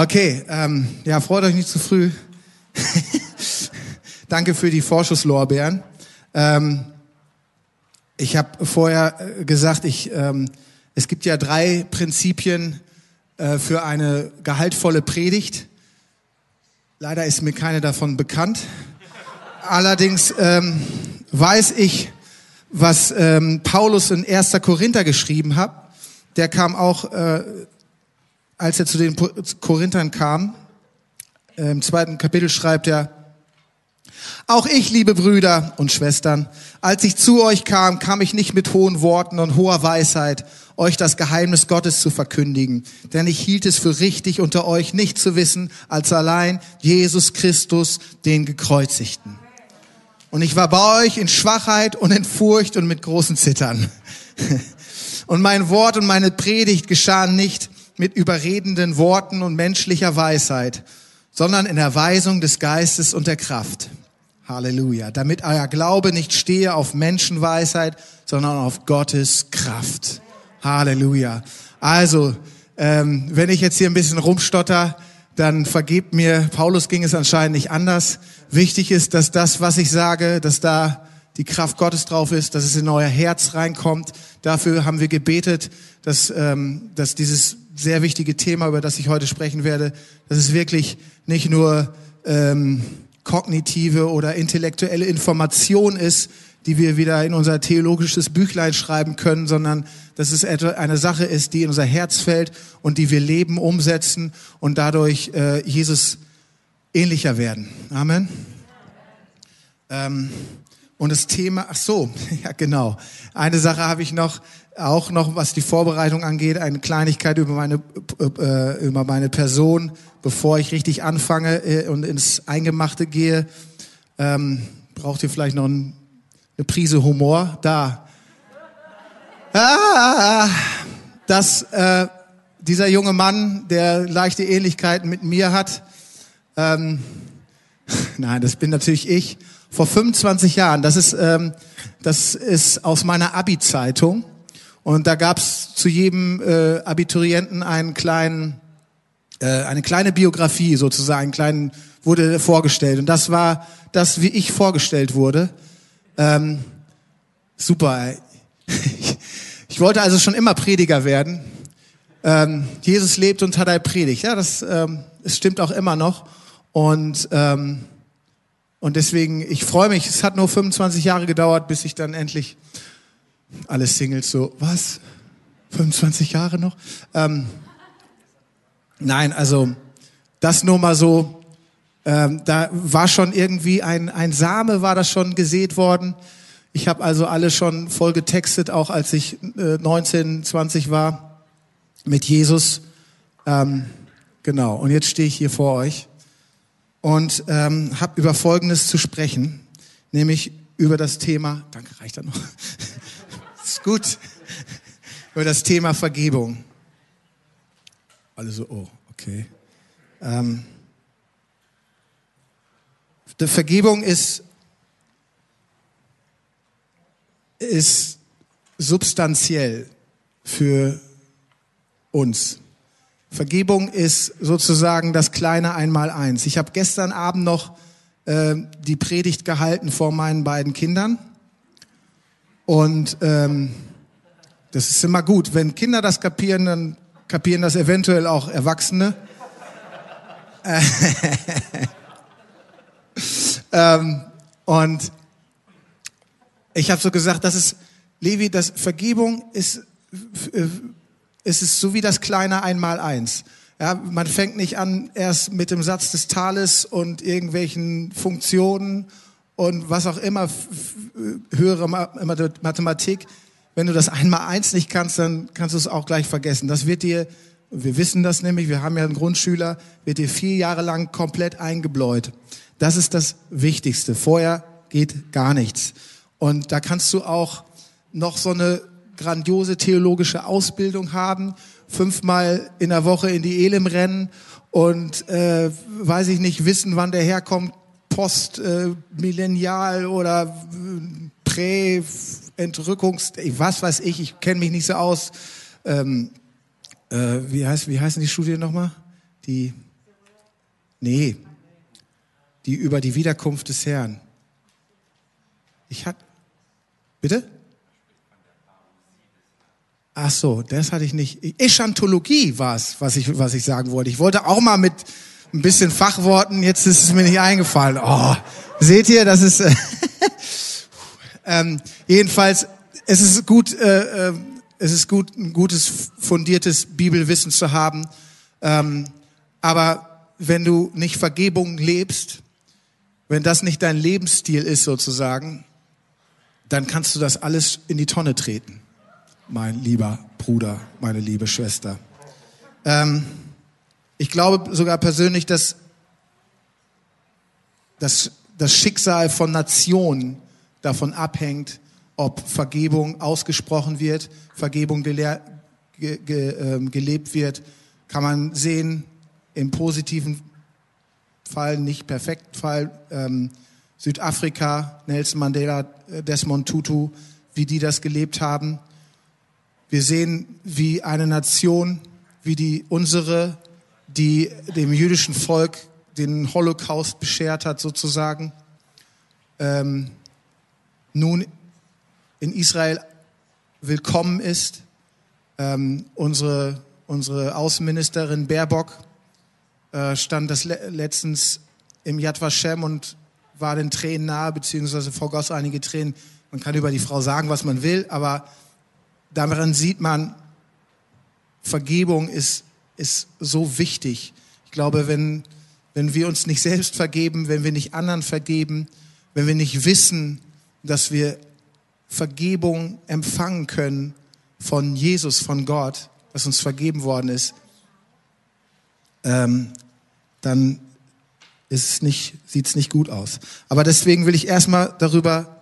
Okay, ähm, ja, freut euch nicht zu früh. Danke für die Vorschusslorbeeren. Ähm, ich habe vorher äh, gesagt, ich, ähm, es gibt ja drei Prinzipien äh, für eine gehaltvolle Predigt. Leider ist mir keine davon bekannt. Allerdings ähm, weiß ich, was ähm, Paulus in 1. Korinther geschrieben hat. Der kam auch, äh, als er zu den Korinthern kam, äh, im zweiten Kapitel schreibt er, auch ich, liebe Brüder und Schwestern, als ich zu euch kam, kam ich nicht mit hohen Worten und hoher Weisheit, euch das Geheimnis Gottes zu verkündigen. Denn ich hielt es für richtig, unter euch nicht zu wissen, als allein Jesus Christus, den Gekreuzigten. Und ich war bei euch in Schwachheit und in Furcht und mit großen Zittern. Und mein Wort und meine Predigt geschahen nicht mit überredenden Worten und menschlicher Weisheit, sondern in der Weisung des Geistes und der Kraft. Halleluja. Damit euer Glaube nicht stehe auf Menschenweisheit, sondern auf Gottes Kraft. Halleluja. Also, ähm, wenn ich jetzt hier ein bisschen rumstotter, dann vergebt mir, Paulus ging es anscheinend nicht anders. Wichtig ist, dass das, was ich sage, dass da die Kraft Gottes drauf ist, dass es in euer Herz reinkommt. Dafür haben wir gebetet, dass, ähm, dass dieses sehr wichtige Thema, über das ich heute sprechen werde, dass es wirklich nicht nur ähm, kognitive oder intellektuelle Information ist, die wir wieder in unser theologisches Büchlein schreiben können, sondern dass es eine Sache ist, die in unser Herz fällt und die wir leben, umsetzen und dadurch äh, Jesus ähnlicher werden. Amen. Ähm, und das Thema, ach so, ja genau. Eine Sache habe ich noch, auch noch, was die Vorbereitung angeht, eine Kleinigkeit über meine, äh, über meine Person, bevor ich richtig anfange äh, und ins Eingemachte gehe. Ähm, braucht ihr vielleicht noch ein, eine Prise Humor? Da. Ah, dass äh, dieser junge Mann, der leichte Ähnlichkeiten mit mir hat, ähm, nein, das bin natürlich ich, vor 25 Jahren. Das ist, ähm, das ist aus meiner Abi-Zeitung. Und da gab's zu jedem äh, Abiturienten einen kleinen, äh, eine kleine Biografie sozusagen, einen kleinen, wurde vorgestellt. Und das war das, wie ich vorgestellt wurde. Ähm, super. Ich wollte also schon immer Prediger werden. Ähm, Jesus lebt und hat er predigt. Ja, das, ähm, es stimmt auch immer noch. Und ähm, und deswegen, ich freue mich, es hat nur 25 Jahre gedauert, bis ich dann endlich alle Singles so, was? 25 Jahre noch? Ähm, nein, also das nur mal so, ähm, da war schon irgendwie ein, ein Same, war das schon gesät worden. Ich habe also alle schon voll getextet, auch als ich äh, 19, 20 war mit Jesus. Ähm, genau, und jetzt stehe ich hier vor euch und ähm, habe über Folgendes zu sprechen, nämlich über das Thema, danke, reicht da noch, gut, über das Thema Vergebung. Alle so, oh, okay. Ähm, die Vergebung ist, ist substanziell für uns. Vergebung ist sozusagen das kleine Einmaleins. Ich habe gestern Abend noch äh, die Predigt gehalten vor meinen beiden Kindern. Und ähm, das ist immer gut. Wenn Kinder das kapieren, dann kapieren das eventuell auch Erwachsene. ähm, und ich habe so gesagt, das ist, Levi, das Vergebung ist es so wie das kleine Einmaleins. Ja, man fängt nicht an erst mit dem Satz des Tales und irgendwelchen Funktionen und was auch immer, höhere Mathematik. Wenn du das Einmaleins nicht kannst, dann kannst du es auch gleich vergessen. Das wird dir, wir wissen das nämlich, wir haben ja einen Grundschüler, wird dir vier Jahre lang komplett eingebläut. Das ist das Wichtigste. Vorher geht gar nichts. Und da kannst du auch noch so eine grandiose theologische Ausbildung haben, fünfmal in der Woche in die Elim rennen und äh, weiß ich nicht wissen, wann der herkommt, post äh, oder äh, prä Entrückungs was weiß ich, ich kenne mich nicht so aus. Ähm, äh, wie heißt wie heißen die Studien nochmal? Die Nee, die über die Wiederkunft des Herrn. Ich hatte, bitte? Ach so, das hatte ich nicht. Eschantologie war es, was ich, was ich sagen wollte. Ich wollte auch mal mit ein bisschen Fachworten, jetzt ist es mir nicht eingefallen. Oh, seht ihr, das ist, ähm, jedenfalls, es ist gut, äh, äh, es ist gut, ein gutes, fundiertes Bibelwissen zu haben. Ähm, aber wenn du nicht Vergebung lebst, wenn das nicht dein Lebensstil ist sozusagen, dann kannst du das alles in die Tonne treten, mein lieber Bruder, meine liebe Schwester. Ähm, ich glaube sogar persönlich, dass das, das Schicksal von Nationen davon abhängt, ob Vergebung ausgesprochen wird, Vergebung ge ge äh, gelebt wird, kann man sehen im positiven Fall, nicht perfekten Fall, ähm, Südafrika, Nelson Mandela, Desmond Tutu, wie die das gelebt haben. Wir sehen, wie eine Nation, wie die unsere, die dem jüdischen Volk den Holocaust beschert hat, sozusagen, ähm, nun in Israel willkommen ist. Ähm, unsere, unsere Außenministerin Baerbock äh, stand das le letztens im Yad Vashem und war den Tränen nahe, beziehungsweise vergoss einige Tränen. Man kann über die Frau sagen, was man will, aber daran sieht man, Vergebung ist, ist so wichtig. Ich glaube, wenn, wenn wir uns nicht selbst vergeben, wenn wir nicht anderen vergeben, wenn wir nicht wissen, dass wir Vergebung empfangen können von Jesus, von Gott, was uns vergeben worden ist, ähm, dann ist nicht, sieht es nicht gut aus. Aber deswegen will ich erstmal darüber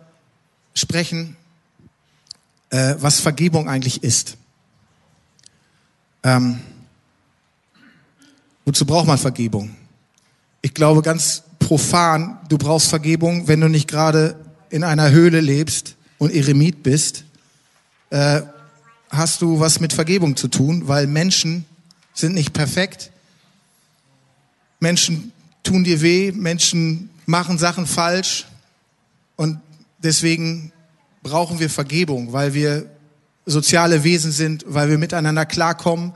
sprechen, äh, was Vergebung eigentlich ist. Ähm, wozu braucht man Vergebung? Ich glaube ganz profan, du brauchst Vergebung, wenn du nicht gerade in einer Höhle lebst und Eremit bist, äh, hast du was mit Vergebung zu tun, weil Menschen sind nicht perfekt. Menschen tun dir weh, Menschen machen Sachen falsch und deswegen brauchen wir Vergebung, weil wir soziale Wesen sind, weil wir miteinander klarkommen,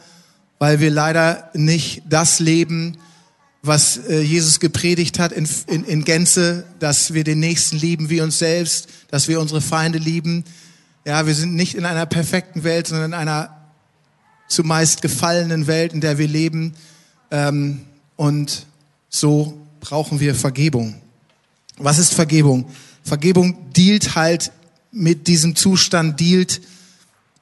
weil wir leider nicht das leben, was äh, Jesus gepredigt hat in, in, in Gänze, dass wir den Nächsten lieben wie uns selbst, dass wir unsere Feinde lieben. Ja, wir sind nicht in einer perfekten Welt, sondern in einer zumeist gefallenen Welt, in der wir leben. Ähm, und so brauchen wir Vergebung. Was ist Vergebung? Vergebung dealt halt mit diesem Zustand, dealt,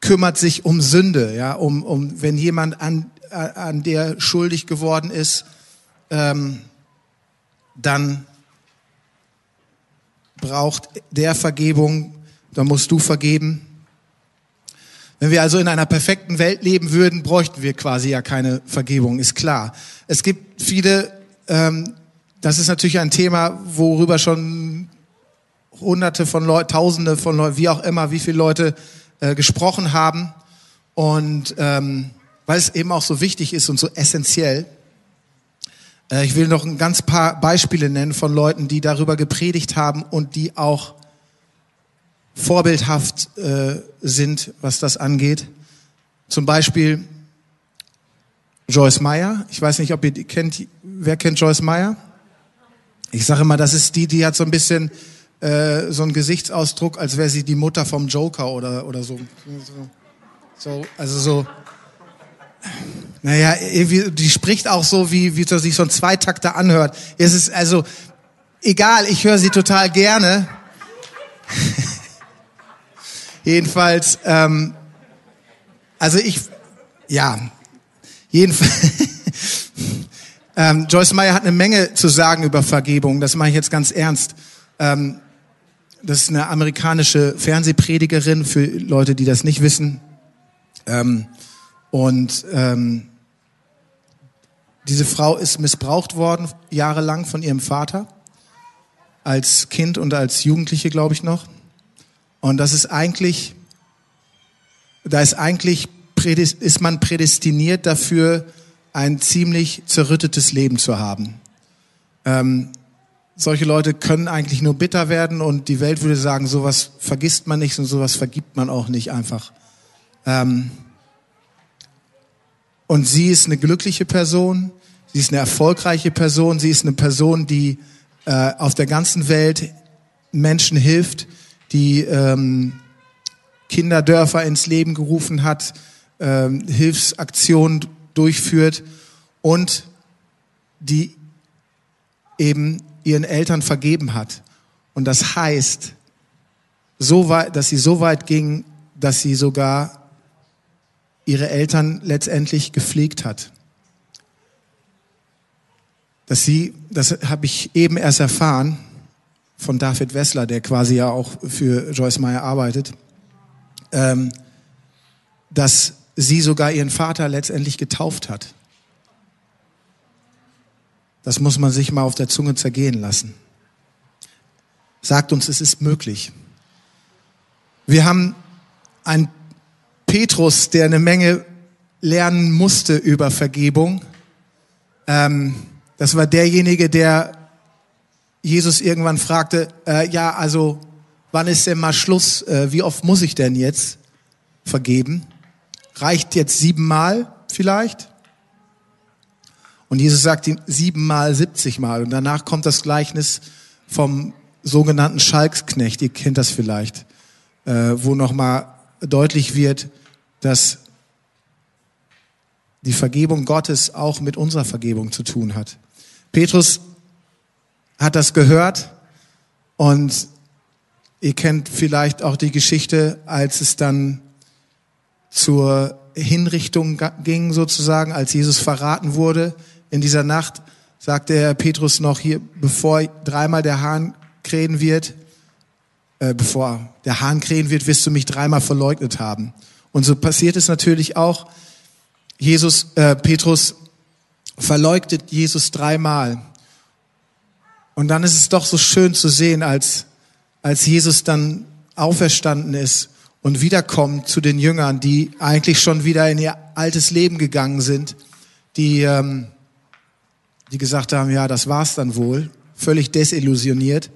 kümmert sich um Sünde, ja, um, um wenn jemand an, an der schuldig geworden ist, ähm, dann braucht der Vergebung, dann musst du vergeben. Wenn wir also in einer perfekten Welt leben würden, bräuchten wir quasi ja keine Vergebung, ist klar. Es gibt viele, ähm, das ist natürlich ein Thema, worüber schon Hunderte von Leuten, Tausende von Leuten, wie auch immer, wie viele Leute äh, gesprochen haben. Und ähm, weil es eben auch so wichtig ist und so essentiell, äh, ich will noch ein ganz paar Beispiele nennen von Leuten, die darüber gepredigt haben und die auch vorbildhaft äh, sind, was das angeht. Zum Beispiel Joyce Meyer. Ich weiß nicht, ob ihr die kennt. Wer kennt Joyce Meyer? Ich sage mal, das ist die, die hat so ein bisschen äh, so einen Gesichtsausdruck, als wäre sie die Mutter vom Joker oder oder so. So, also so naja, die spricht auch so, wie, wie sich so ein Zweitakter anhört. Es ist also egal, ich höre sie total gerne. Jedenfalls, ähm, also ich, ja, jedenfalls, ähm, Joyce Meyer hat eine Menge zu sagen über Vergebung, das mache ich jetzt ganz ernst. Ähm, das ist eine amerikanische Fernsehpredigerin für Leute, die das nicht wissen. Ähm, und ähm, diese Frau ist missbraucht worden, jahrelang von ihrem Vater, als Kind und als Jugendliche, glaube ich noch. Und das ist eigentlich, da ist eigentlich, ist man prädestiniert dafür, ein ziemlich zerrüttetes Leben zu haben. Ähm, solche Leute können eigentlich nur bitter werden und die Welt würde sagen, sowas vergisst man nicht und sowas vergibt man auch nicht einfach. Ähm, und sie ist eine glückliche Person, sie ist eine erfolgreiche Person, sie ist eine Person, die äh, auf der ganzen Welt Menschen hilft, die ähm, Kinderdörfer ins Leben gerufen hat, ähm, Hilfsaktionen durchführt und die eben ihren Eltern vergeben hat. Und das heißt, so weit, dass sie so weit ging, dass sie sogar ihre Eltern letztendlich gepflegt hat. Dass sie, das habe ich eben erst erfahren von David Wessler, der quasi ja auch für Joyce Meyer arbeitet, ähm, dass sie sogar ihren Vater letztendlich getauft hat. Das muss man sich mal auf der Zunge zergehen lassen. Sagt uns, es ist möglich. Wir haben einen Petrus, der eine Menge lernen musste über Vergebung. Ähm, das war derjenige, der Jesus irgendwann fragte, äh, ja, also wann ist denn mal Schluss? Äh, wie oft muss ich denn jetzt vergeben? Reicht jetzt siebenmal vielleicht? Und Jesus sagt ihm siebenmal, siebzigmal. Und danach kommt das Gleichnis vom sogenannten Schalksknecht. Ihr kennt das vielleicht, äh, wo nochmal deutlich wird, dass die Vergebung Gottes auch mit unserer Vergebung zu tun hat. Petrus hat das gehört und ihr kennt vielleicht auch die Geschichte, als es dann zur Hinrichtung ging sozusagen, als Jesus verraten wurde in dieser Nacht, sagte er Petrus noch hier, bevor dreimal der Hahn krähen wird, äh, bevor der Hahn krähen wird, wirst du mich dreimal verleugnet haben. Und so passiert es natürlich auch. Jesus, äh, Petrus verleugnet Jesus dreimal. Und dann ist es doch so schön zu sehen, als, als Jesus dann auferstanden ist und wiederkommt zu den Jüngern, die eigentlich schon wieder in ihr altes Leben gegangen sind, die, ähm, die gesagt haben, ja, das war's dann wohl, völlig desillusioniert.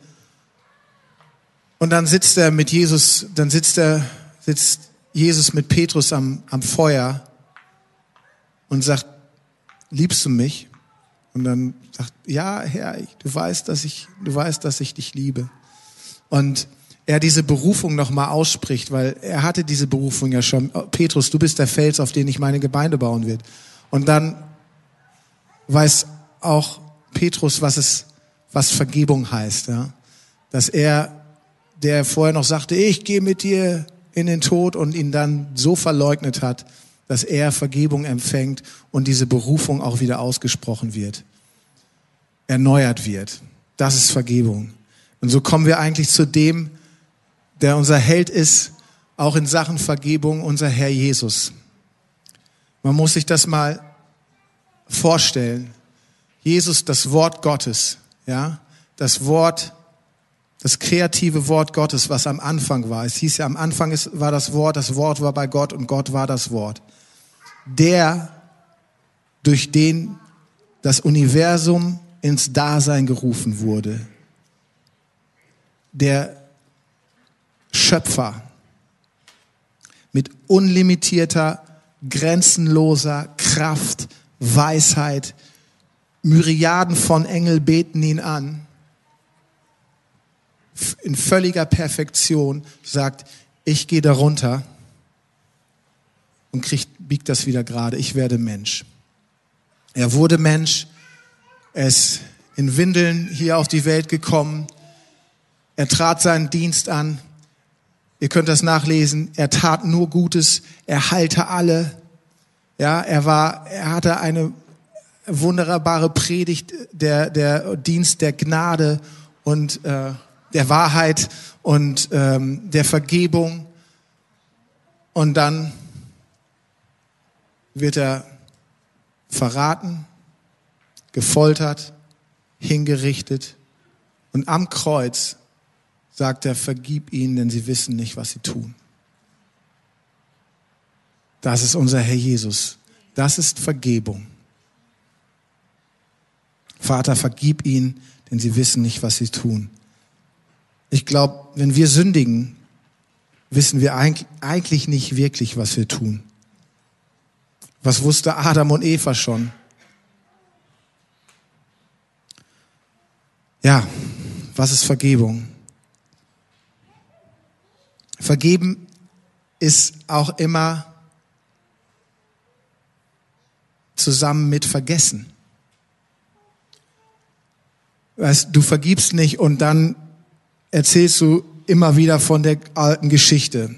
Und dann sitzt er mit Jesus, dann sitzt er, sitzt Jesus mit Petrus am, am Feuer und sagt, liebst du mich? Und dann sagt, ja, Herr, du weißt, dass ich, du weißt, dass ich dich liebe. Und er diese Berufung nochmal ausspricht, weil er hatte diese Berufung ja schon. Petrus, du bist der Fels, auf den ich meine Gemeinde bauen wird. Und dann weiß auch Petrus, was es, was Vergebung heißt, ja. Dass er, der vorher noch sagte, ich gehe mit dir in den Tod und ihn dann so verleugnet hat, dass er Vergebung empfängt und diese Berufung auch wieder ausgesprochen wird, erneuert wird. Das ist Vergebung. Und so kommen wir eigentlich zu dem, der unser Held ist, auch in Sachen Vergebung, unser Herr Jesus. Man muss sich das mal vorstellen. Jesus, das Wort Gottes, ja, das Wort das kreative Wort Gottes, was am Anfang war. Es hieß ja, am Anfang ist, war das Wort, das Wort war bei Gott und Gott war das Wort. Der, durch den das Universum ins Dasein gerufen wurde. Der Schöpfer mit unlimitierter, grenzenloser Kraft, Weisheit. Myriaden von Engel beten ihn an in völliger Perfektion sagt, ich gehe darunter und krieg, biegt das wieder gerade. Ich werde Mensch. Er wurde Mensch. Er ist in Windeln hier auf die Welt gekommen. Er trat seinen Dienst an. Ihr könnt das nachlesen. Er tat nur Gutes. Er heilte alle. Ja, er war, er hatte eine wunderbare Predigt, der, der Dienst der Gnade und äh, der Wahrheit und ähm, der Vergebung. Und dann wird er verraten, gefoltert, hingerichtet. Und am Kreuz sagt er, vergib ihnen, denn sie wissen nicht, was sie tun. Das ist unser Herr Jesus. Das ist Vergebung. Vater, vergib ihnen, denn sie wissen nicht, was sie tun. Ich glaube, wenn wir sündigen, wissen wir eigentlich nicht wirklich, was wir tun. Was wusste Adam und Eva schon? Ja, was ist Vergebung? Vergeben ist auch immer zusammen mit Vergessen. Weißt, du vergibst nicht und dann erzählst du immer wieder von der alten Geschichte.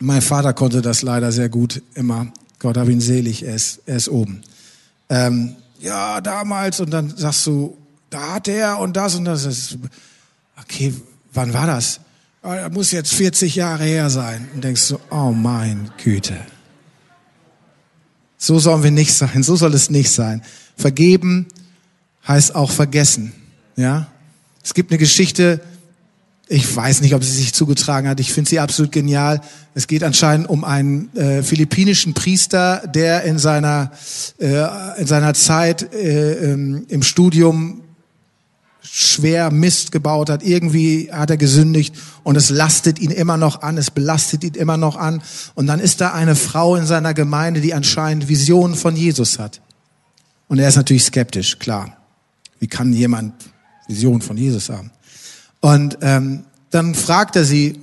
Mein Vater konnte das leider sehr gut immer. Gott hab ihn selig, er ist, er ist oben. Ähm, ja, damals und dann sagst du, da hat er und das und das. Okay, wann war das? Er muss jetzt 40 Jahre her sein. Und denkst du, oh mein Güte. So sollen wir nicht sein. So soll es nicht sein. Vergeben heißt auch vergessen. Ja? Es gibt eine Geschichte, ich weiß nicht, ob sie sich zugetragen hat. Ich finde sie absolut genial. Es geht anscheinend um einen äh, philippinischen Priester, der in seiner äh, in seiner Zeit äh, im, im Studium schwer Mist gebaut hat. Irgendwie hat er gesündigt und es lastet ihn immer noch an, es belastet ihn immer noch an. Und dann ist da eine Frau in seiner Gemeinde, die anscheinend Visionen von Jesus hat. Und er ist natürlich skeptisch, klar. Wie kann jemand Visionen von Jesus haben? Und ähm, dann fragt er sie,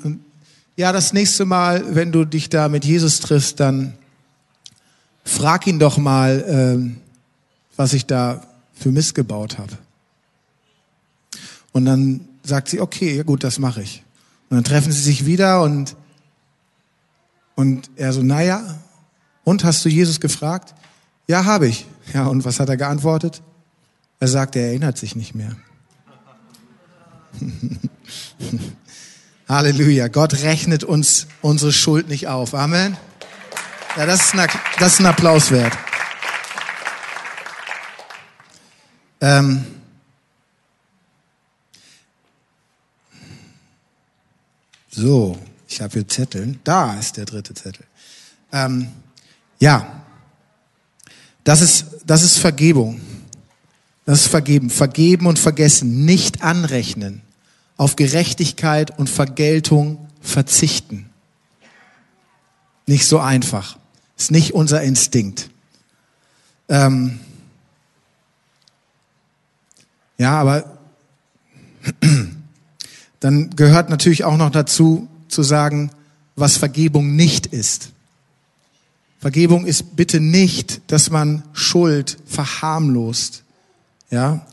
ja, das nächste Mal, wenn du dich da mit Jesus triffst, dann frag ihn doch mal, ähm, was ich da für Mist gebaut habe. Und dann sagt sie, okay, ja gut, das mache ich. Und dann treffen sie sich wieder und, und er so, naja, und hast du Jesus gefragt? Ja, habe ich. Ja, und was hat er geantwortet? Er sagt, er erinnert sich nicht mehr. Halleluja. Gott rechnet uns unsere Schuld nicht auf. Amen. Ja, das ist ein, das ist ein Applaus wert. Ähm, so, ich habe hier Zetteln. Da ist der dritte Zettel. Ähm, ja, das ist, das ist Vergebung. Das ist Vergeben. Vergeben und vergessen. Nicht anrechnen. Auf Gerechtigkeit und Vergeltung verzichten. Nicht so einfach. Ist nicht unser Instinkt. Ähm, ja, aber dann gehört natürlich auch noch dazu zu sagen, was Vergebung nicht ist. Vergebung ist bitte nicht, dass man Schuld verharmlost. Ja?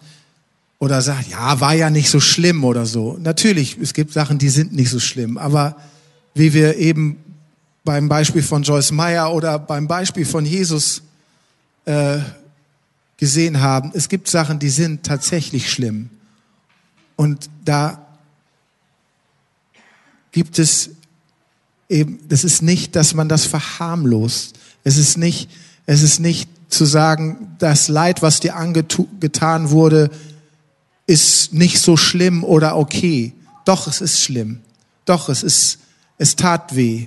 Oder sagt, ja, war ja nicht so schlimm oder so. Natürlich, es gibt Sachen, die sind nicht so schlimm. Aber wie wir eben beim Beispiel von Joyce Meyer oder beim Beispiel von Jesus äh, gesehen haben, es gibt Sachen, die sind tatsächlich schlimm. Und da gibt es eben, das ist nicht, dass man das verharmlost. Es ist nicht, es ist nicht zu sagen, das Leid, was dir angetan wurde, ist nicht so schlimm oder okay. Doch, es ist schlimm. Doch, es ist, es tat weh.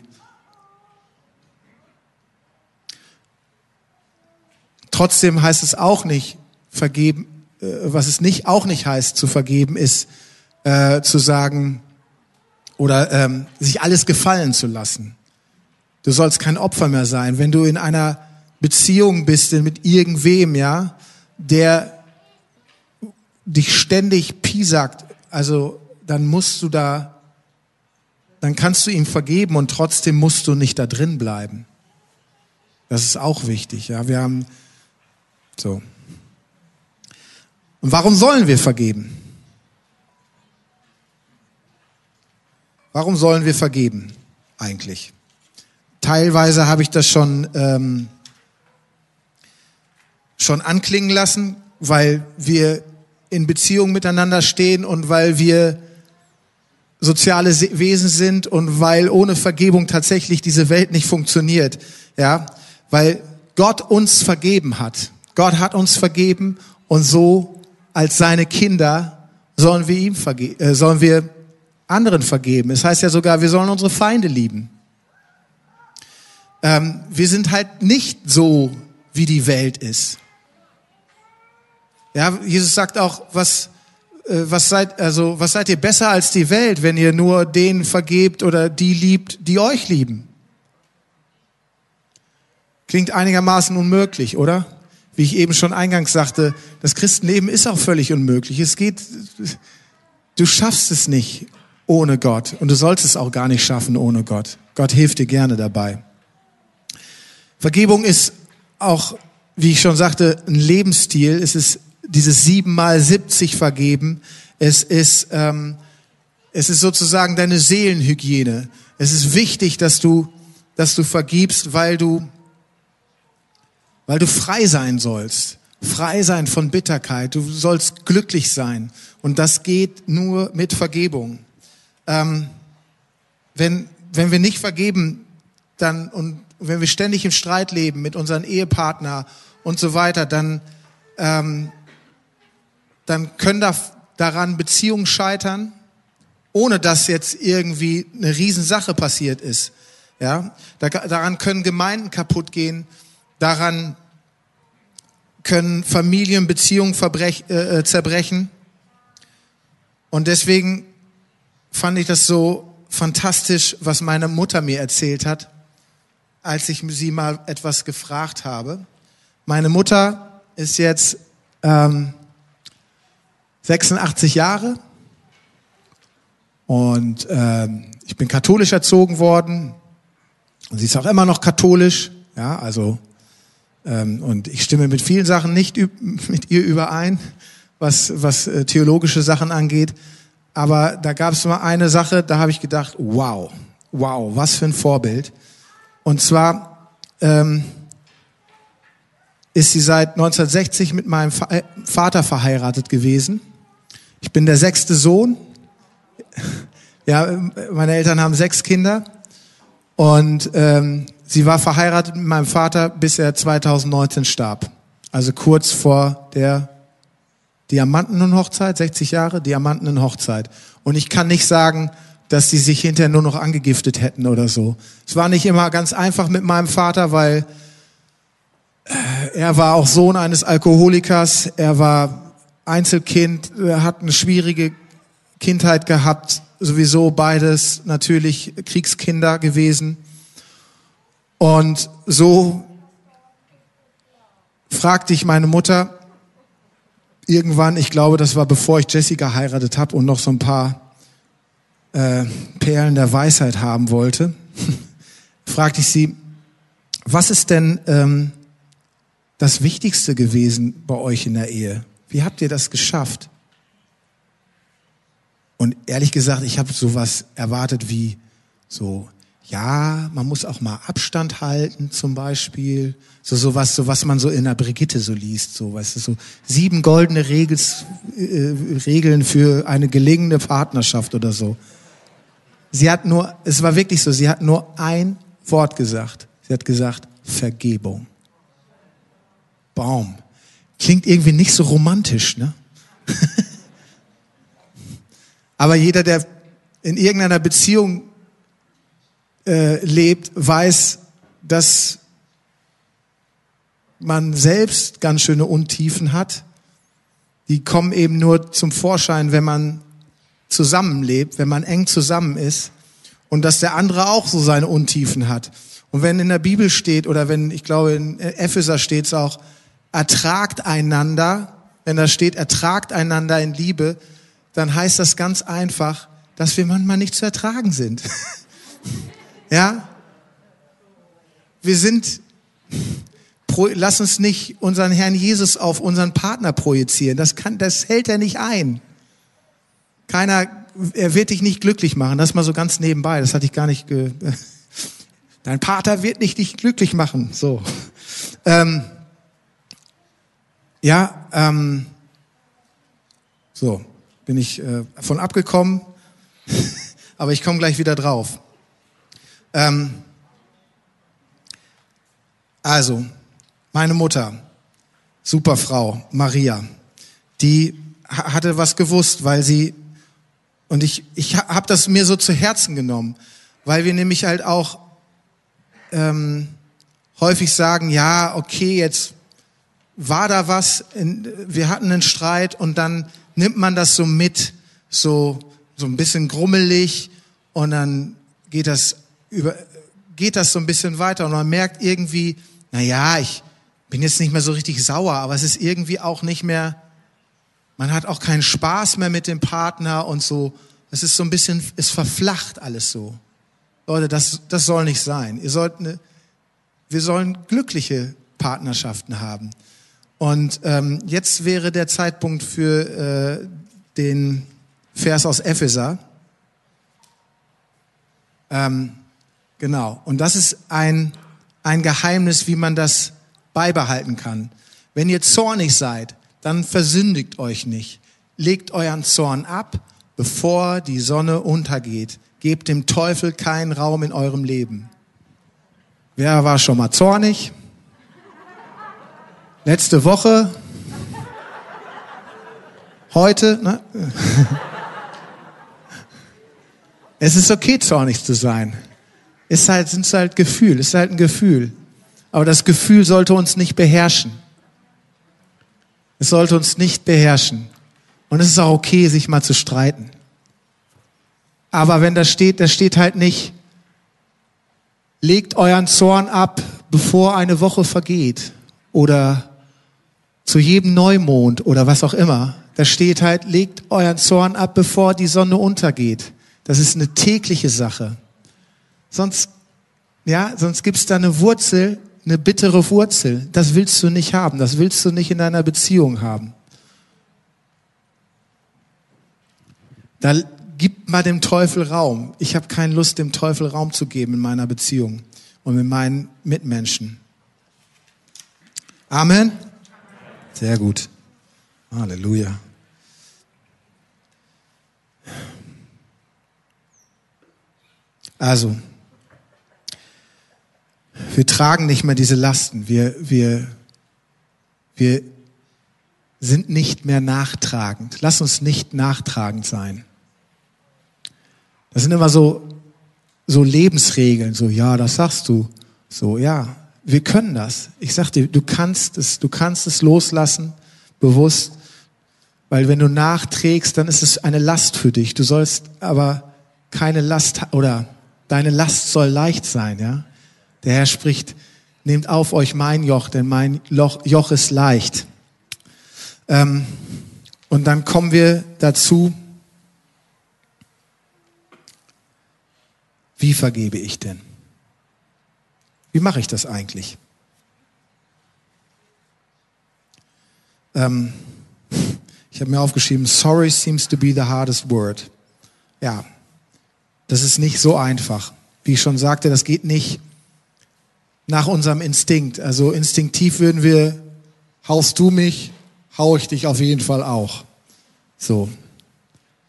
Trotzdem heißt es auch nicht vergeben, äh, was es nicht auch nicht heißt zu vergeben, ist äh, zu sagen oder ähm, sich alles gefallen zu lassen. Du sollst kein Opfer mehr sein, wenn du in einer Beziehung bist mit irgendwem, ja, der dich ständig piesackt, also dann musst du da, dann kannst du ihm vergeben und trotzdem musst du nicht da drin bleiben. Das ist auch wichtig, ja. Wir haben so. Und warum sollen wir vergeben? Warum sollen wir vergeben eigentlich? Teilweise habe ich das schon ähm, schon anklingen lassen, weil wir in Beziehung miteinander stehen und weil wir soziale Wesen sind und weil ohne Vergebung tatsächlich diese Welt nicht funktioniert. Ja, weil Gott uns vergeben hat. Gott hat uns vergeben und so als seine Kinder sollen wir ihm vergeben, äh, sollen wir anderen vergeben. Es heißt ja sogar, wir sollen unsere Feinde lieben. Ähm, wir sind halt nicht so, wie die Welt ist. Ja, Jesus sagt auch, was, äh, was seid, also, was seid ihr besser als die Welt, wenn ihr nur denen vergebt oder die liebt, die euch lieben? Klingt einigermaßen unmöglich, oder? Wie ich eben schon eingangs sagte, das Christenleben ist auch völlig unmöglich. Es geht, du schaffst es nicht ohne Gott und du sollst es auch gar nicht schaffen ohne Gott. Gott hilft dir gerne dabei. Vergebung ist auch, wie ich schon sagte, ein Lebensstil. Es ist dieses sieben mal siebzig vergeben. Es ist, ähm, es ist sozusagen deine Seelenhygiene. Es ist wichtig, dass du, dass du vergibst, weil du, weil du frei sein sollst. Frei sein von Bitterkeit. Du sollst glücklich sein. Und das geht nur mit Vergebung. Ähm, wenn, wenn wir nicht vergeben, dann, und wenn wir ständig im Streit leben mit unseren Ehepartner und so weiter, dann, ähm, dann können da, daran Beziehungen scheitern, ohne dass jetzt irgendwie eine Riesensache passiert ist. Ja, da, daran können Gemeinden kaputt gehen, daran können Familienbeziehungen verbrech, äh, äh, zerbrechen. Und deswegen fand ich das so fantastisch, was meine Mutter mir erzählt hat, als ich sie mal etwas gefragt habe. Meine Mutter ist jetzt ähm, 86 Jahre und ähm, ich bin katholisch erzogen worden und sie ist auch immer noch katholisch, ja, also ähm, und ich stimme mit vielen Sachen nicht mit ihr überein, was was äh, theologische Sachen angeht, aber da gab es mal eine Sache, da habe ich gedacht, wow, wow, was für ein Vorbild. Und zwar ähm, ist sie seit 1960 mit meinem äh, Vater verheiratet gewesen. Ich bin der sechste Sohn. Ja, meine Eltern haben sechs Kinder und ähm, sie war verheiratet mit meinem Vater, bis er 2019 starb. Also kurz vor der Diamantenhochzeit, 60 Jahre Diamantenhochzeit. Und ich kann nicht sagen, dass sie sich hinterher nur noch angegiftet hätten oder so. Es war nicht immer ganz einfach mit meinem Vater, weil äh, er war auch Sohn eines Alkoholikers, er war Einzelkind, hat eine schwierige Kindheit gehabt, sowieso beides natürlich Kriegskinder gewesen. Und so fragte ich meine Mutter irgendwann, ich glaube, das war bevor ich Jessica geheiratet habe und noch so ein paar äh, Perlen der Weisheit haben wollte, fragte ich sie, was ist denn ähm, das Wichtigste gewesen bei euch in der Ehe? Wie habt ihr das geschafft? Und ehrlich gesagt, ich habe sowas erwartet wie so, ja, man muss auch mal Abstand halten zum Beispiel. So sowas, so was man so in der Brigitte so liest, so weißt du, so sieben goldene Regels, äh, Regeln für eine gelingende Partnerschaft oder so. Sie hat nur, es war wirklich so, sie hat nur ein Wort gesagt. Sie hat gesagt, Vergebung. Baum. Klingt irgendwie nicht so romantisch, ne? Aber jeder, der in irgendeiner Beziehung äh, lebt, weiß, dass man selbst ganz schöne Untiefen hat. Die kommen eben nur zum Vorschein, wenn man zusammenlebt, wenn man eng zusammen ist und dass der andere auch so seine Untiefen hat. Und wenn in der Bibel steht oder wenn, ich glaube, in Epheser steht es auch, ertragt einander, wenn da steht, ertragt einander in Liebe, dann heißt das ganz einfach, dass wir manchmal nicht zu ertragen sind. ja? Wir sind, lass uns nicht unseren Herrn Jesus auf unseren Partner projizieren. Das kann, das hält er nicht ein. Keiner, er wird dich nicht glücklich machen. Das mal so ganz nebenbei. Das hatte ich gar nicht, ge dein Pater wird nicht dich glücklich machen. So. Ähm, ja, ähm, so, bin ich äh, von abgekommen, aber ich komme gleich wieder drauf. Ähm, also, meine Mutter, super Frau, Maria, die hatte was gewusst, weil sie, und ich, ich habe das mir so zu Herzen genommen, weil wir nämlich halt auch ähm, häufig sagen, ja, okay, jetzt war da was, wir hatten einen Streit und dann nimmt man das so mit, so, so ein bisschen grummelig und dann geht das über, geht das so ein bisschen weiter und man merkt irgendwie, na ja, ich bin jetzt nicht mehr so richtig sauer, aber es ist irgendwie auch nicht mehr, man hat auch keinen Spaß mehr mit dem Partner und so. Es ist so ein bisschen, es verflacht alles so. Leute, das, das soll nicht sein. Ihr sollt eine, wir sollen glückliche Partnerschaften haben. Und ähm, jetzt wäre der Zeitpunkt für äh, den Vers aus Epheser. Ähm, genau. Und das ist ein, ein Geheimnis, wie man das beibehalten kann. Wenn ihr zornig seid, dann versündigt euch nicht. Legt euren Zorn ab, bevor die Sonne untergeht. Gebt dem Teufel keinen Raum in eurem Leben. Wer war schon mal zornig? Letzte Woche? Heute? Ne? Es ist okay, zornig zu sein. Ist halt, sind halt Gefühl, ist halt ein Gefühl. Aber das Gefühl sollte uns nicht beherrschen. Es sollte uns nicht beherrschen. Und es ist auch okay, sich mal zu streiten. Aber wenn da steht, da steht halt nicht, legt euren Zorn ab, bevor eine Woche vergeht. Oder zu jedem Neumond oder was auch immer. Da steht halt, legt euren Zorn ab, bevor die Sonne untergeht. Das ist eine tägliche Sache. Sonst, ja, sonst gibt's da eine Wurzel, eine bittere Wurzel. Das willst du nicht haben. Das willst du nicht in deiner Beziehung haben. Da gibt mal dem Teufel Raum. Ich habe keine Lust, dem Teufel Raum zu geben in meiner Beziehung und mit meinen Mitmenschen. Amen. Sehr gut. Halleluja. Also, wir tragen nicht mehr diese Lasten. Wir, wir, wir sind nicht mehr nachtragend. Lass uns nicht nachtragend sein. Das sind immer so, so Lebensregeln, so, ja, das sagst du. So, ja, wir können das. Ich sag dir, du kannst es, du kannst es loslassen, bewusst. Weil wenn du nachträgst, dann ist es eine Last für dich. Du sollst aber keine Last, oder deine Last soll leicht sein, ja. Der Herr spricht, nehmt auf euch mein Joch, denn mein Joch ist leicht. Ähm, und dann kommen wir dazu, wie vergebe ich denn? Wie mache ich das eigentlich? Ähm, ich habe mir aufgeschrieben, sorry seems to be the hardest word. Ja, das ist nicht so einfach. Wie ich schon sagte, das geht nicht nach unserem Instinkt. Also instinktiv würden wir, haust du mich, hau ich dich auf jeden Fall auch. So.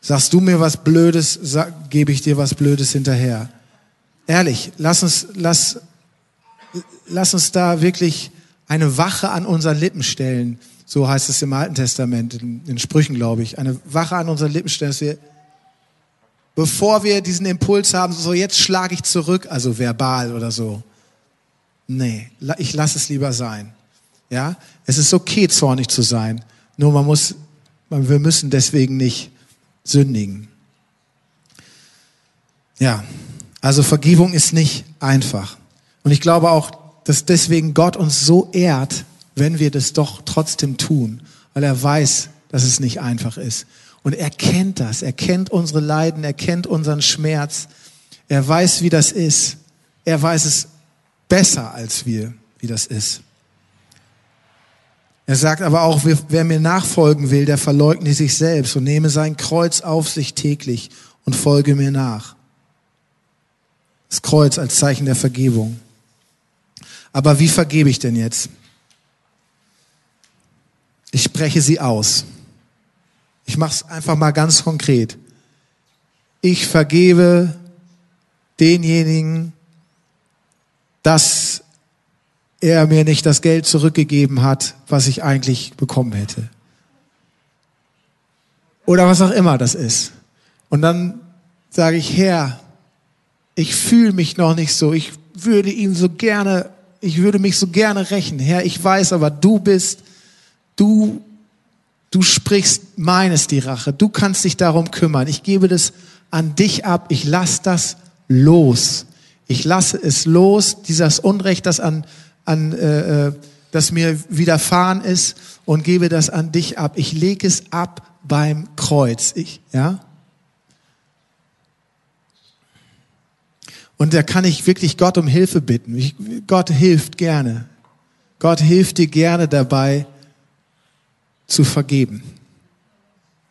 Sagst du mir was Blödes, gebe ich dir was Blödes hinterher. Ehrlich, lass uns, lass, lass uns da wirklich eine Wache an unseren Lippen stellen. So heißt es im Alten Testament, in, in Sprüchen, glaube ich. Eine Wache an unseren Lippen stellen, dass wir, bevor wir diesen Impuls haben, so jetzt schlage ich zurück, also verbal oder so. Nee, ich lasse es lieber sein. Ja, es ist okay, zornig zu sein. Nur man muss, wir müssen deswegen nicht sündigen. Ja, also Vergebung ist nicht einfach. Und ich glaube auch, dass deswegen Gott uns so ehrt, wenn wir das doch trotzdem tun, weil er weiß, dass es nicht einfach ist. Und er kennt das, er kennt unsere Leiden, er kennt unseren Schmerz, er weiß, wie das ist. Er weiß es besser als wir, wie das ist. Er sagt aber auch, wer mir nachfolgen will, der verleugne sich selbst und nehme sein Kreuz auf sich täglich und folge mir nach. Das Kreuz als Zeichen der Vergebung. Aber wie vergebe ich denn jetzt? Ich spreche sie aus. Ich mache es einfach mal ganz konkret. Ich vergebe denjenigen, dass er mir nicht das Geld zurückgegeben hat, was ich eigentlich bekommen hätte. Oder was auch immer das ist. Und dann sage ich, Herr, ich fühle mich noch nicht so, ich würde ihn so gerne ich würde mich so gerne rächen. Herr, ich weiß aber, du bist du, du sprichst meines die Rache. Du kannst dich darum kümmern. Ich gebe das an dich ab. Ich lass das los. Ich lasse es los, dieses Unrecht, das an, an äh, äh das mir widerfahren ist, und gebe das an dich ab. Ich lege es ab beim Kreuz. Ich, ja? Und da kann ich wirklich Gott um Hilfe bitten. Ich, Gott hilft gerne. Gott hilft dir gerne dabei, zu vergeben.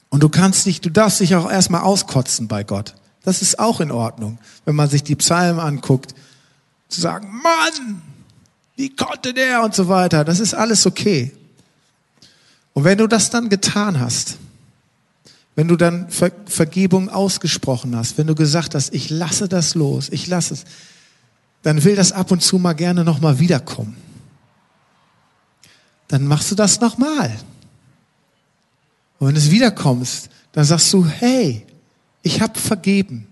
Und du kannst dich, du darfst dich auch erstmal auskotzen bei Gott. Das ist auch in Ordnung, wenn man sich die Psalmen anguckt, zu sagen, Mann, wie konnte der und so weiter. Das ist alles okay. Und wenn du das dann getan hast, wenn du dann Ver Vergebung ausgesprochen hast, wenn du gesagt hast, ich lasse das los, ich lasse es, dann will das ab und zu mal gerne nochmal wiederkommen. Dann machst du das nochmal. Und wenn es wiederkommst, dann sagst du, hey, ich habe vergeben.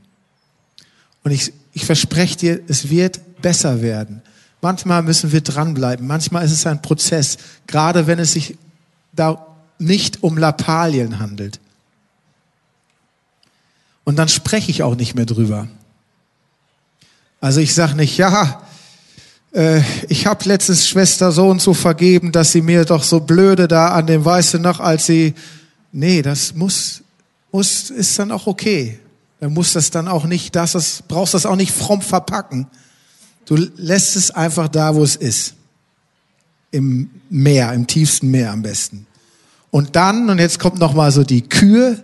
Und ich, ich verspreche dir, es wird besser werden. Manchmal müssen wir dranbleiben. Manchmal ist es ein Prozess, gerade wenn es sich da nicht um Lappalien handelt. Und dann spreche ich auch nicht mehr drüber. Also ich sage nicht, ja, äh, ich habe letztens Schwester so und so vergeben, dass sie mir doch so blöde da an dem Weiße noch, als sie, nee, das muss, muss, ist dann auch okay. Dann muss das dann auch nicht, das, das brauchst das auch nicht fromm verpacken. Du lässt es einfach da, wo es ist. Im Meer, im tiefsten Meer am besten. Und dann, und jetzt kommt noch mal so die Kühe,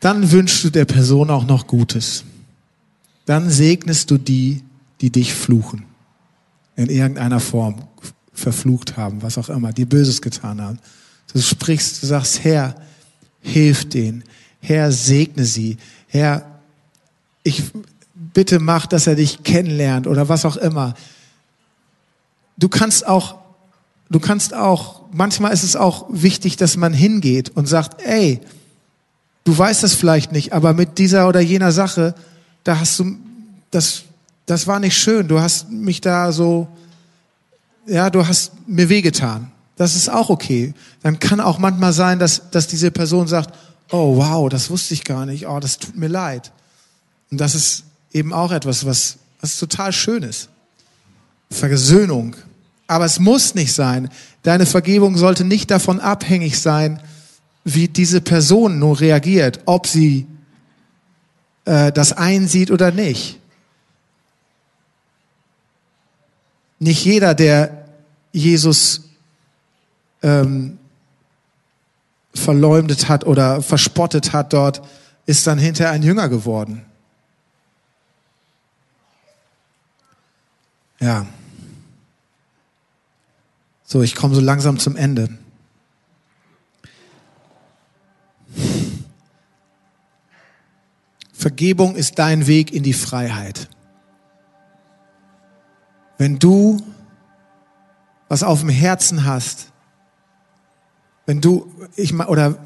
dann wünschst du der Person auch noch Gutes. Dann segnest du die, die dich fluchen. In irgendeiner Form verflucht haben, was auch immer, dir Böses getan haben. Du sprichst, du sagst, Herr, hilf denen. Herr, segne sie. Herr, ich bitte mach, dass er dich kennenlernt oder was auch immer. Du kannst auch, du kannst auch, manchmal ist es auch wichtig, dass man hingeht und sagt, ey, Du weißt es vielleicht nicht, aber mit dieser oder jener Sache, da hast du, das, das war nicht schön. Du hast mich da so, ja, du hast mir wehgetan. Das ist auch okay. Dann kann auch manchmal sein, dass, dass diese Person sagt, oh wow, das wusste ich gar nicht, oh, das tut mir leid. Und das ist eben auch etwas, was, was total schön ist. Versöhnung. Aber es muss nicht sein. Deine Vergebung sollte nicht davon abhängig sein, wie diese Person nun reagiert, ob sie äh, das einsieht oder nicht. Nicht jeder, der Jesus ähm, verleumdet hat oder verspottet hat dort, ist dann hinterher ein Jünger geworden. Ja. So, ich komme so langsam zum Ende. Vergebung ist dein Weg in die Freiheit. Wenn du was auf dem Herzen hast, wenn du, ich oder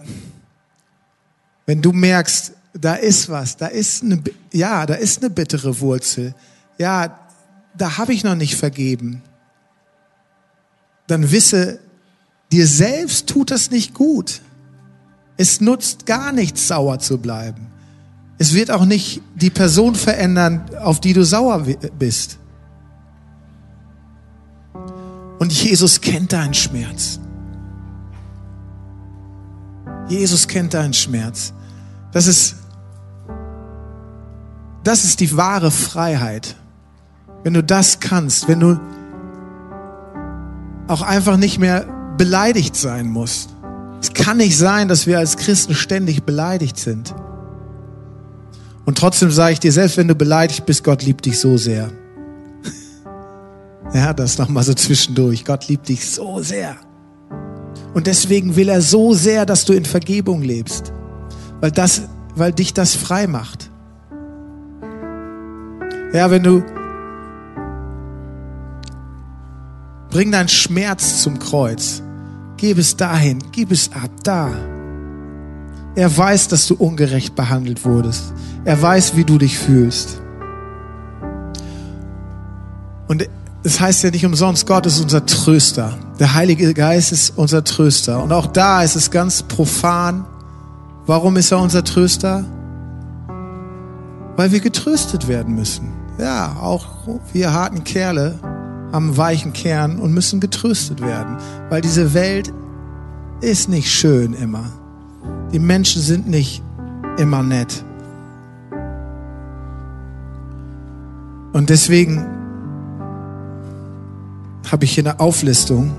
wenn du merkst, da ist was, da ist eine, ja, da ist eine bittere Wurzel, ja, da habe ich noch nicht vergeben, dann wisse, dir selbst tut das nicht gut. Es nutzt gar nichts, sauer zu bleiben. Es wird auch nicht die Person verändern, auf die du sauer bist. Und Jesus kennt deinen Schmerz. Jesus kennt deinen Schmerz. Das ist, das ist die wahre Freiheit. Wenn du das kannst, wenn du auch einfach nicht mehr beleidigt sein musst. Es kann nicht sein, dass wir als Christen ständig beleidigt sind. Und trotzdem sage ich dir, selbst wenn du beleidigt bist, Gott liebt dich so sehr. Ja, das nochmal so zwischendurch. Gott liebt dich so sehr. Und deswegen will er so sehr, dass du in Vergebung lebst. Weil das, weil dich das frei macht. Ja, wenn du, bring deinen Schmerz zum Kreuz. Gib es dahin, gib es ab, da. Er weiß, dass du ungerecht behandelt wurdest. Er weiß, wie du dich fühlst. Und es heißt ja nicht umsonst, Gott ist unser Tröster. Der Heilige Geist ist unser Tröster. Und auch da ist es ganz profan. Warum ist er unser Tröster? Weil wir getröstet werden müssen. Ja, auch wir harten Kerle haben weichen Kern und müssen getröstet werden. Weil diese Welt ist nicht schön immer. Die Menschen sind nicht immer nett. Und deswegen habe ich hier eine Auflistung,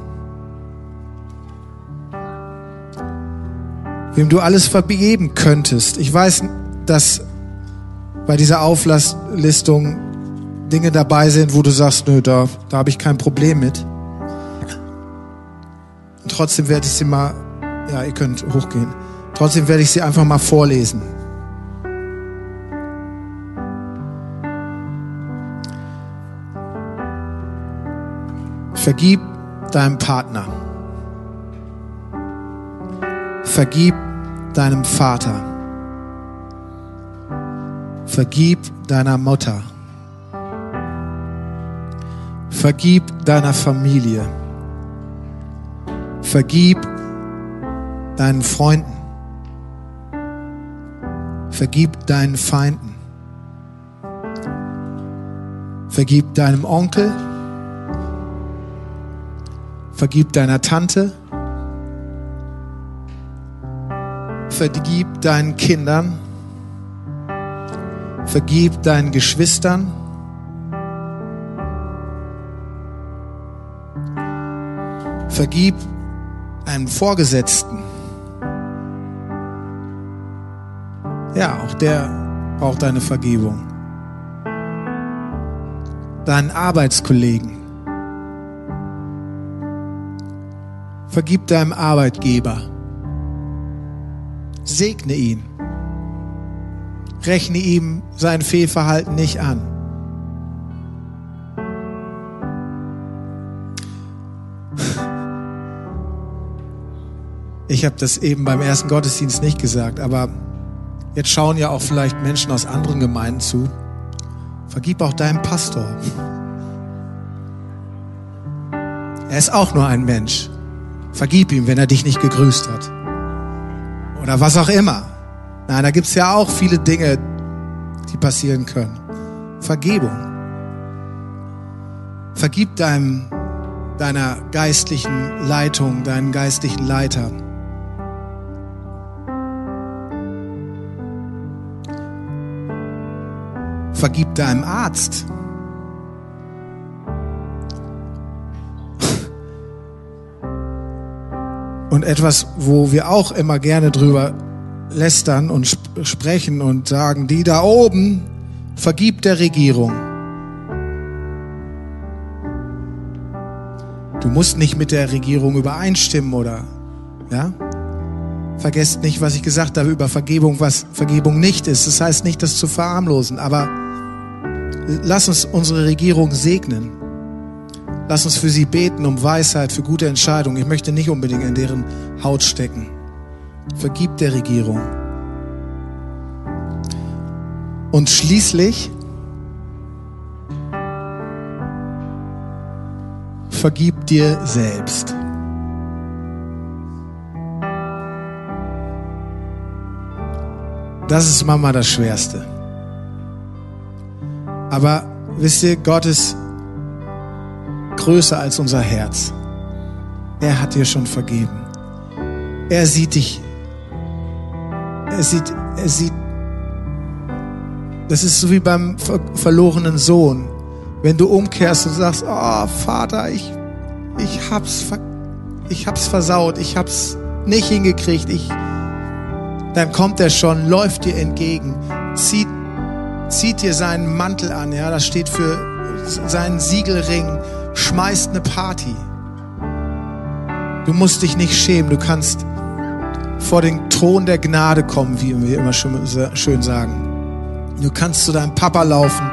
wem du alles vergeben könntest. Ich weiß, dass bei dieser Auflistung Dinge dabei sind, wo du sagst, nö, da, da habe ich kein Problem mit. Und trotzdem werde ich sie mal, ja, ihr könnt hochgehen. Trotzdem werde ich sie einfach mal vorlesen. Vergib deinem Partner. Vergib deinem Vater. Vergib deiner Mutter. Vergib deiner Familie. Vergib deinen Freunden. Vergib deinen Feinden. Vergib deinem Onkel. Vergib deiner Tante. Vergib deinen Kindern. Vergib deinen Geschwistern. Vergib einem Vorgesetzten. Ja, auch der braucht deine Vergebung. Deinen Arbeitskollegen. Vergib deinem Arbeitgeber. Segne ihn. Rechne ihm sein Fehlverhalten nicht an. Ich habe das eben beim ersten Gottesdienst nicht gesagt, aber jetzt schauen ja auch vielleicht Menschen aus anderen Gemeinden zu. Vergib auch deinem Pastor. Er ist auch nur ein Mensch. Vergib ihm, wenn er dich nicht gegrüßt hat. Oder was auch immer. Nein, da gibt's ja auch viele Dinge, die passieren können. Vergebung. Vergib deinem, deiner geistlichen Leitung, deinen geistlichen Leiter. Vergib deinem Arzt. Und etwas, wo wir auch immer gerne drüber lästern und sp sprechen und sagen, die da oben, vergib der Regierung. Du musst nicht mit der Regierung übereinstimmen oder, ja? Vergesst nicht, was ich gesagt habe über Vergebung, was Vergebung nicht ist. Das heißt nicht, das zu verharmlosen, aber lass uns unsere Regierung segnen. Lass uns für sie beten um Weisheit, für gute Entscheidungen. Ich möchte nicht unbedingt in deren Haut stecken. Vergib der Regierung. Und schließlich vergib dir selbst. Das ist Mama das Schwerste. Aber wisst ihr, Gott ist größer als unser Herz. Er hat dir schon vergeben. Er sieht dich. Er sieht, er sieht. Das ist so wie beim ver verlorenen Sohn. Wenn du umkehrst und sagst, oh Vater, ich, ich hab's, ich hab's versaut, ich hab's nicht hingekriegt, ich, dann kommt er schon, läuft dir entgegen, zieht zieht dir seinen Mantel an, ja, das steht für seinen Siegelring, schmeißt eine Party. Du musst dich nicht schämen, du kannst vor den Thron der Gnade kommen, wie wir immer schön sagen. Du kannst zu deinem Papa laufen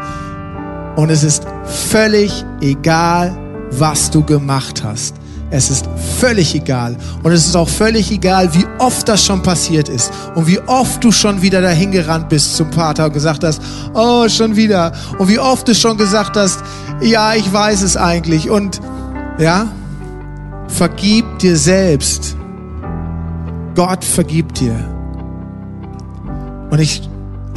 und es ist völlig egal, was du gemacht hast. Es ist völlig egal. Und es ist auch völlig egal, wie oft das schon passiert ist. Und wie oft du schon wieder dahin gerannt bist zum Vater und gesagt hast, oh, schon wieder. Und wie oft du schon gesagt hast, ja, ich weiß es eigentlich. Und ja, Vergib dir selbst. Gott vergibt dir. Und ich,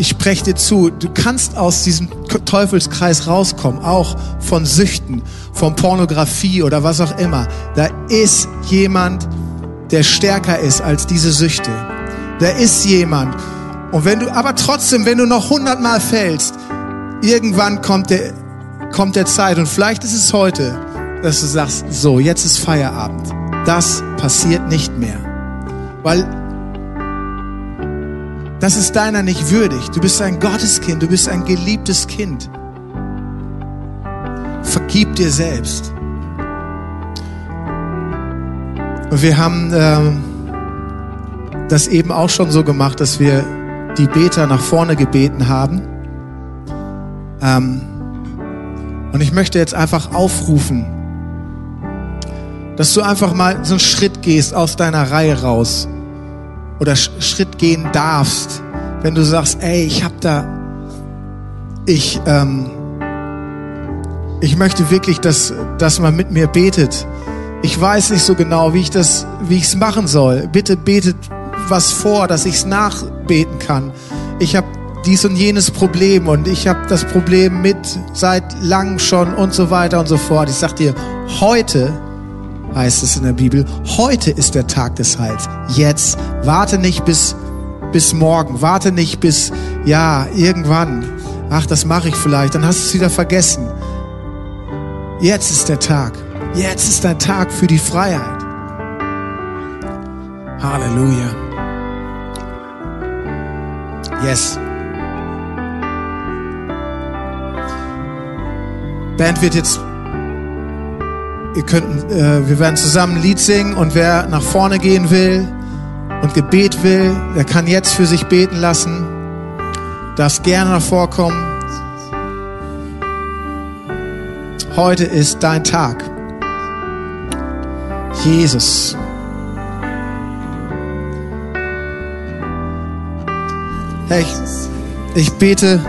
ich spreche dir zu, du kannst aus diesem Teufelskreis rauskommen, auch von Süchten, von Pornografie oder was auch immer. Da ist jemand, der stärker ist als diese Süchte. Da ist jemand. Und wenn du, aber trotzdem, wenn du noch hundertmal fällst, irgendwann kommt der, kommt der Zeit und vielleicht ist es heute, dass du sagst, so, jetzt ist Feierabend. Das passiert nicht mehr. Weil das ist deiner nicht würdig. Du bist ein Gotteskind, du bist ein geliebtes Kind. Vergib dir selbst. Und wir haben ähm, das eben auch schon so gemacht, dass wir die Beter nach vorne gebeten haben. Ähm, und ich möchte jetzt einfach aufrufen, dass du einfach mal so einen Schritt gehst aus deiner Reihe raus oder Schritt gehen darfst, wenn du sagst, ey, ich hab da, ich, ähm, ich möchte wirklich, dass, dass man mit mir betet. Ich weiß nicht so genau, wie ich das, wie ich es machen soll. Bitte betet was vor, dass ich es nachbeten kann. Ich habe dies und jenes Problem und ich habe das Problem mit seit langem schon und so weiter und so fort. Ich sag dir, heute heißt es in der Bibel, heute ist der Tag des Heils. Jetzt warte nicht bis bis morgen, warte nicht bis ja, irgendwann. Ach, das mache ich vielleicht, dann hast du es wieder vergessen. Jetzt ist der Tag. Jetzt ist dein Tag für die Freiheit. Halleluja. Yes. Band wird jetzt, ihr könnt, äh, wir werden zusammen ein Lied singen und wer nach vorne gehen will und Gebet will, der kann jetzt für sich beten lassen, darf gerne vorkommen. Heute ist dein Tag. Jesus. Herr, ich, ich bete,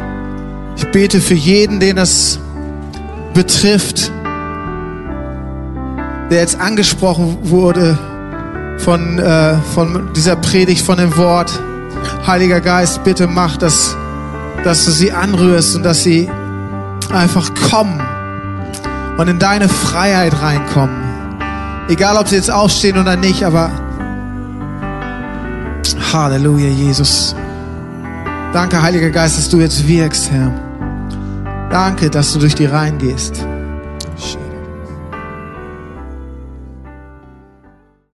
ich bete für jeden, den das betrifft, der jetzt angesprochen wurde von, äh, von dieser Predigt, von dem Wort. Heiliger Geist, bitte mach das, dass du sie anrührst und dass sie einfach kommen und in deine Freiheit reinkommen. Egal, ob sie jetzt aufstehen oder nicht, aber Halleluja, Jesus. Danke, Heiliger Geist, dass du jetzt wirkst, Herr. Danke, dass du durch die Reihen gehst.